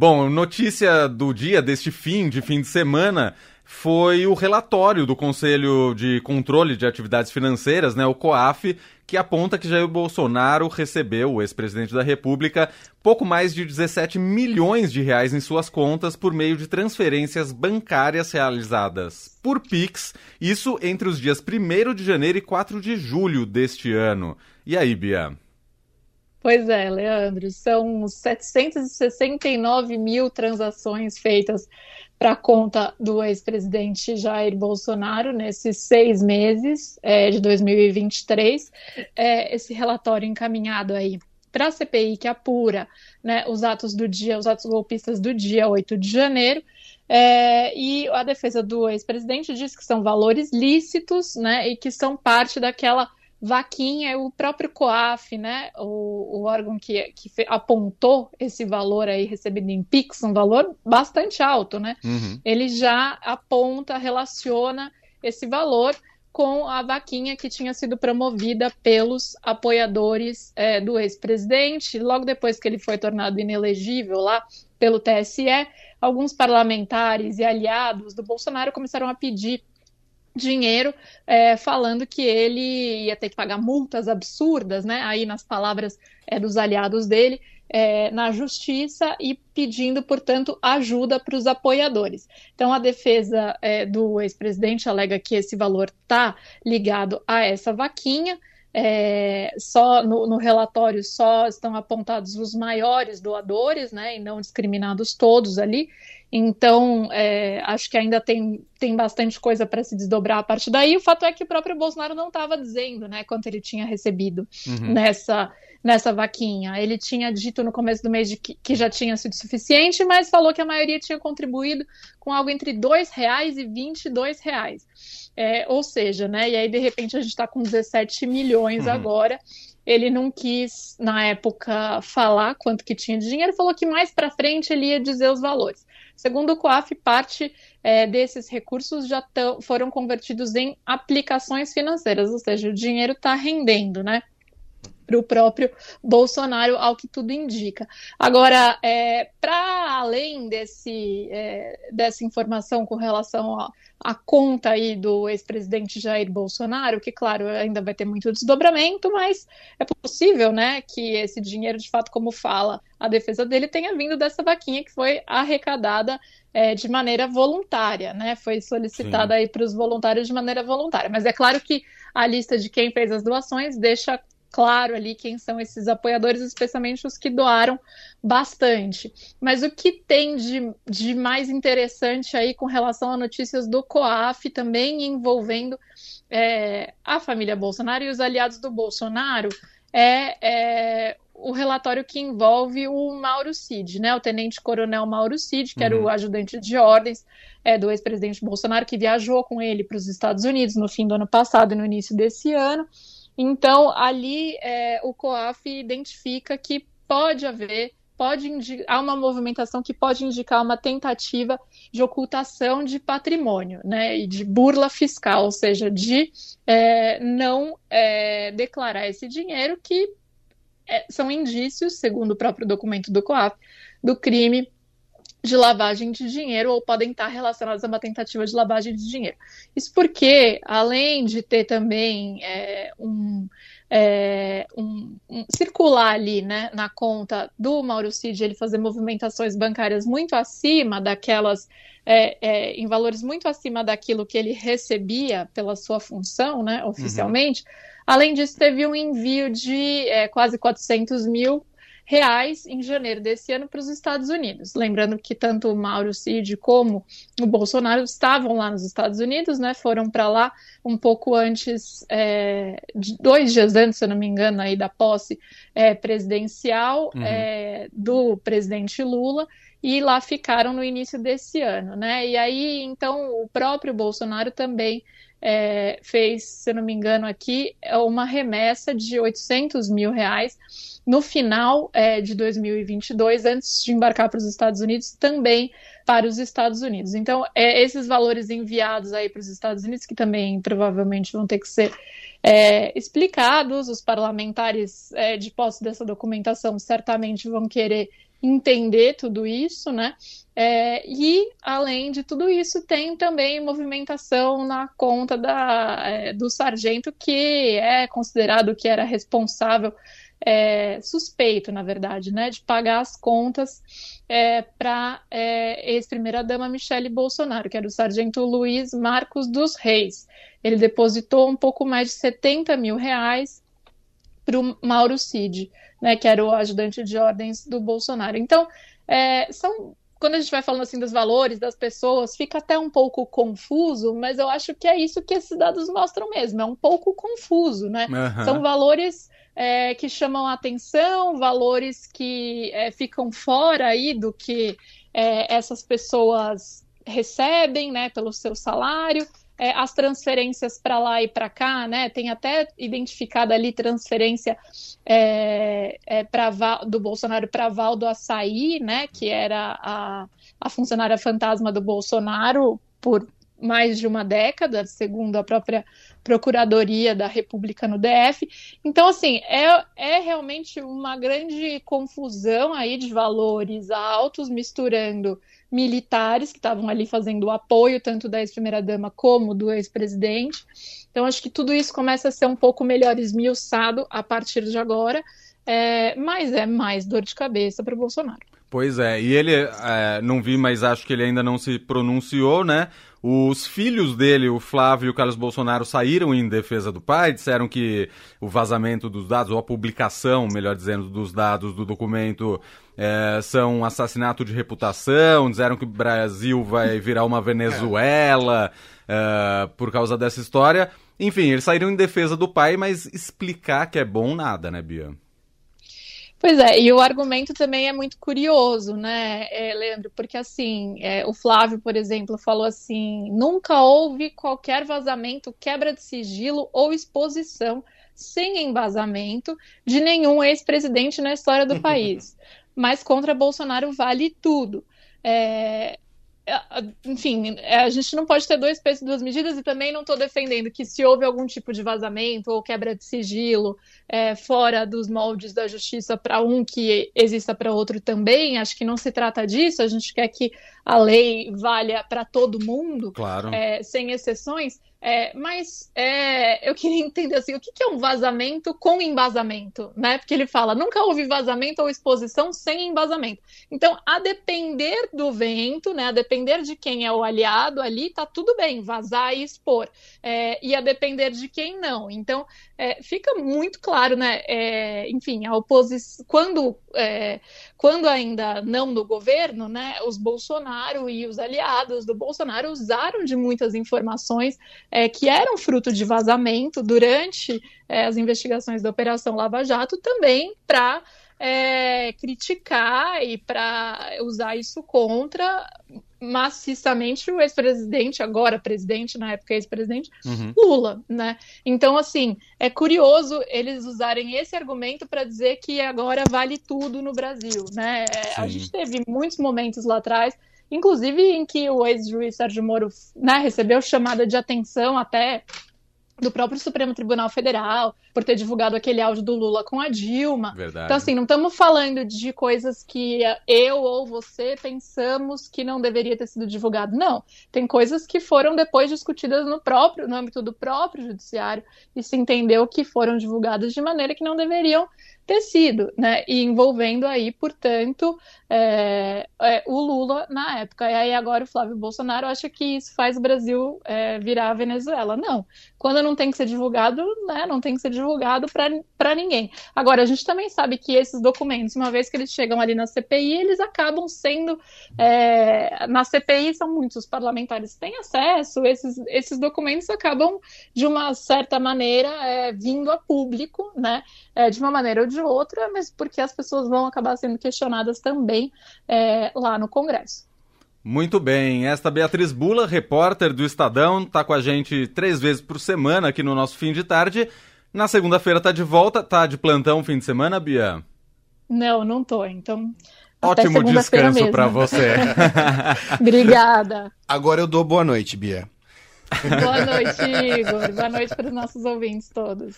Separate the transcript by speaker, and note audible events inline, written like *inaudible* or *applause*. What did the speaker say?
Speaker 1: Bom, notícia do dia, deste fim de fim de semana, foi o relatório do Conselho de Controle de Atividades Financeiras, né, o COAF, que aponta que Jair Bolsonaro recebeu, o ex-presidente da República, pouco mais de 17 milhões de reais em suas contas por meio de transferências bancárias realizadas por Pix, isso entre os dias 1 de janeiro e 4 de julho deste ano. E aí, Bia?
Speaker 2: Pois é, Leandro, são 769 mil transações feitas para a conta do ex-presidente Jair Bolsonaro nesses seis meses é, de 2023. É, esse relatório encaminhado aí para a CPI que apura né, os atos do dia, os atos golpistas do dia 8 de janeiro. É, e a defesa do ex-presidente diz que são valores lícitos né, e que são parte daquela vaquinha, o próprio COAF, né, o, o órgão que, que apontou esse valor aí recebido em PIX, um valor bastante alto, né? Uhum. Ele já aponta, relaciona esse valor com a vaquinha que tinha sido promovida pelos apoiadores é, do ex-presidente. Logo depois que ele foi tornado inelegível lá pelo TSE, alguns parlamentares e aliados do Bolsonaro começaram a pedir dinheiro, é, falando que ele ia ter que pagar multas absurdas, né? Aí nas palavras é, dos aliados dele, é, na justiça e pedindo, portanto, ajuda para os apoiadores. Então, a defesa é, do ex-presidente alega que esse valor está ligado a essa vaquinha. É, só no, no, relatório só estão apontados os maiores doadores, né, e não discriminados todos ali. Então, é, acho que ainda tem, tem bastante coisa para se desdobrar a partir daí. O fato é que o próprio Bolsonaro não estava dizendo né, quanto ele tinha recebido uhum. nessa, nessa vaquinha. Ele tinha dito no começo do mês de que, que, já tinha sido suficiente, mas falou que a maioria tinha contribuído com algo entre R$ reais e R$ reais. É, ou seja, né, e aí de repente a gente está com 17 milhões uhum. agora. Ele não quis, na época, falar quanto que tinha de dinheiro, falou que mais para frente ele ia dizer os valores. Segundo o COAF, parte é, desses recursos já tão, foram convertidos em aplicações financeiras, ou seja, o dinheiro está rendendo, né? Para o próprio Bolsonaro, ao que tudo indica. Agora, é, para além desse, é, dessa informação com relação à conta aí do ex-presidente Jair Bolsonaro, que, claro, ainda vai ter muito desdobramento, mas é possível né, que esse dinheiro, de fato, como fala a defesa dele, tenha vindo dessa vaquinha que foi arrecadada é, de maneira voluntária, né? Foi solicitada Sim. aí para os voluntários de maneira voluntária. Mas é claro que a lista de quem fez as doações deixa claro ali quem são esses apoiadores, especialmente os que doaram bastante. Mas o que tem de, de mais interessante aí com relação a notícias do COAF, também envolvendo é, a família Bolsonaro e os aliados do Bolsonaro, é, é, o relatório que envolve o Mauro Cid, né? O tenente-coronel Mauro Cid, que uhum. era o uhum. ajudante de ordens é, do ex-presidente Bolsonaro, que viajou com ele para os Estados Unidos no fim do ano passado e no início desse ano. Então, ali é, o COAF identifica que pode haver, pode há uma movimentação que pode indicar uma tentativa de ocultação de patrimônio, né, e de burla fiscal, ou seja, de é, não é, declarar esse dinheiro que é, são indícios, segundo o próprio documento do COAF, do crime de lavagem de dinheiro ou podem estar relacionados a uma tentativa de lavagem de dinheiro. Isso porque, além de ter também é, um, é, um, um, circular ali né, na conta do Mauro Cid, ele fazer movimentações bancárias muito acima daquelas, é, é em valores muito acima daquilo que ele recebia pela sua função, né, oficialmente. Uhum. Além disso, teve um envio de é, quase 400 mil reais em janeiro desse ano para os Estados Unidos. Lembrando que tanto o Mauro Cid como o Bolsonaro estavam lá nos Estados Unidos, né? Foram para lá um pouco antes, é, de, dois dias antes, se eu não me engano, aí da posse é, presidencial uhum. é, do presidente Lula e lá ficaram no início desse ano, né? E aí, então, o próprio Bolsonaro também é, fez, se não me engano, aqui uma remessa de 800 mil reais no final é, de 2022, antes de embarcar para os Estados Unidos, também para os Estados Unidos. Então, é, esses valores enviados aí para os Estados Unidos, que também provavelmente vão ter que ser é, explicados, os parlamentares é, de posse dessa documentação certamente vão querer entender tudo isso, né? É, e, além de tudo isso, tem também movimentação na conta da, é, do sargento, que é considerado que era responsável, é, suspeito, na verdade, né, de pagar as contas é, para é, ex-primeira-dama Michele Bolsonaro, que era o sargento Luiz Marcos dos Reis. Ele depositou um pouco mais de 70 mil reais para o Mauro Cid, né, que era o ajudante de ordens do Bolsonaro. Então, é, são quando a gente vai falando assim dos valores das pessoas, fica até um pouco confuso, mas eu acho que é isso que esses dados mostram mesmo, é um pouco confuso, né? Uhum. São valores é, que chamam a atenção, valores que é, ficam fora aí do que é, essas pessoas recebem, né, pelo seu salário, é, as transferências para lá e para cá, né? Tem até identificado ali transferência é, é, pra, do Bolsonaro para Val do Açaí, né? Que era a, a funcionária fantasma do Bolsonaro por mais de uma década, segundo a própria Procuradoria da República no DF. Então, assim, é, é realmente uma grande confusão aí de valores altos misturando militares que estavam ali fazendo o apoio tanto da ex-primeira-dama como do ex-presidente. Então, acho que tudo isso começa a ser um pouco melhor esmiuçado a partir de agora, é, mas é mais dor de cabeça para o Bolsonaro.
Speaker 1: Pois é, e ele, é, não vi, mas acho que ele ainda não se pronunciou, né? Os filhos dele, o Flávio e o Carlos Bolsonaro, saíram em defesa do pai, disseram que o vazamento dos dados, ou a publicação, melhor dizendo, dos dados do documento é, são um assassinato de reputação, disseram que o Brasil vai virar uma Venezuela é, por causa dessa história. Enfim, eles saíram em defesa do pai, mas explicar que é bom nada, né, Bia?
Speaker 2: Pois é, e o argumento também é muito curioso, né, é, Leandro? Porque assim, é, o Flávio, por exemplo, falou assim: nunca houve qualquer vazamento, quebra de sigilo ou exposição sem embasamento de nenhum ex-presidente na história do *laughs* país. Mas contra Bolsonaro vale tudo. É, enfim, é, a gente não pode ter dois pesos e duas medidas e também não estou defendendo que se houve algum tipo de vazamento ou quebra de sigilo é, fora dos moldes da justiça para um que exista para outro também, acho que não se trata disso, a gente quer que a lei valha para todo mundo,
Speaker 1: claro.
Speaker 2: é, sem exceções, é, mas é, eu queria *laughs* entender assim, o que, que, é um vazamento com embasamento, né? Porque ele fala, nunca houve vazamento ou exposição sem embasamento. Então, a depender do vento, né? A depender de quem é o aliado ali, tá tudo bem, vazar e expor. É, e a depender de quem não. Então, é, fica muito claro, né? É, enfim, a oposição. Quando, é, quando ainda não no governo, né? Os Bolsonaro e os aliados do Bolsonaro usaram de muitas informações é, que eram fruto de vazamento durante é, as investigações da Operação Lava Jato também para é, criticar e para usar isso contra maciçamente o ex-presidente, agora presidente, na época ex-presidente, uhum. Lula, né? Então, assim, é curioso eles usarem esse argumento para dizer que agora vale tudo no Brasil, né? É, a gente teve muitos momentos lá atrás inclusive em que o ex-juiz Sérgio Moro né, recebeu chamada de atenção até do próprio Supremo Tribunal Federal por ter divulgado aquele áudio do Lula com a Dilma.
Speaker 1: Verdade.
Speaker 2: Então, assim, não estamos falando de coisas que eu ou você pensamos que não deveria ter sido divulgado. Não. Tem coisas que foram depois discutidas no próprio, no âmbito do próprio judiciário, e se entendeu que foram divulgadas de maneira que não deveriam ter né? E envolvendo aí, portanto, é, é, o Lula na época. E aí agora o Flávio Bolsonaro acha que isso faz o Brasil é, virar a Venezuela. Não. Quando não tem que ser divulgado, né? Não tem que ser divulgado para ninguém. Agora, a gente também sabe que esses documentos, uma vez que eles chegam ali na CPI, eles acabam sendo. É, na CPI são muitos parlamentares que têm acesso, esses, esses documentos acabam, de uma certa maneira, é, vindo a público, né? É, de uma maneira ou de outra, mas porque as pessoas vão acabar sendo questionadas também é, lá no Congresso.
Speaker 1: Muito bem, esta Beatriz Bula, repórter do Estadão, está com a gente três vezes por semana aqui no nosso fim de tarde. Na segunda-feira está de volta, tá de plantão fim de semana, Bia?
Speaker 2: Não, não tô, então.
Speaker 1: Ótimo descanso para você. *laughs* *laughs*
Speaker 2: Obrigada.
Speaker 3: Agora eu dou boa noite, Bia.
Speaker 2: Boa noite, Igor. Boa noite para os nossos ouvintes todos.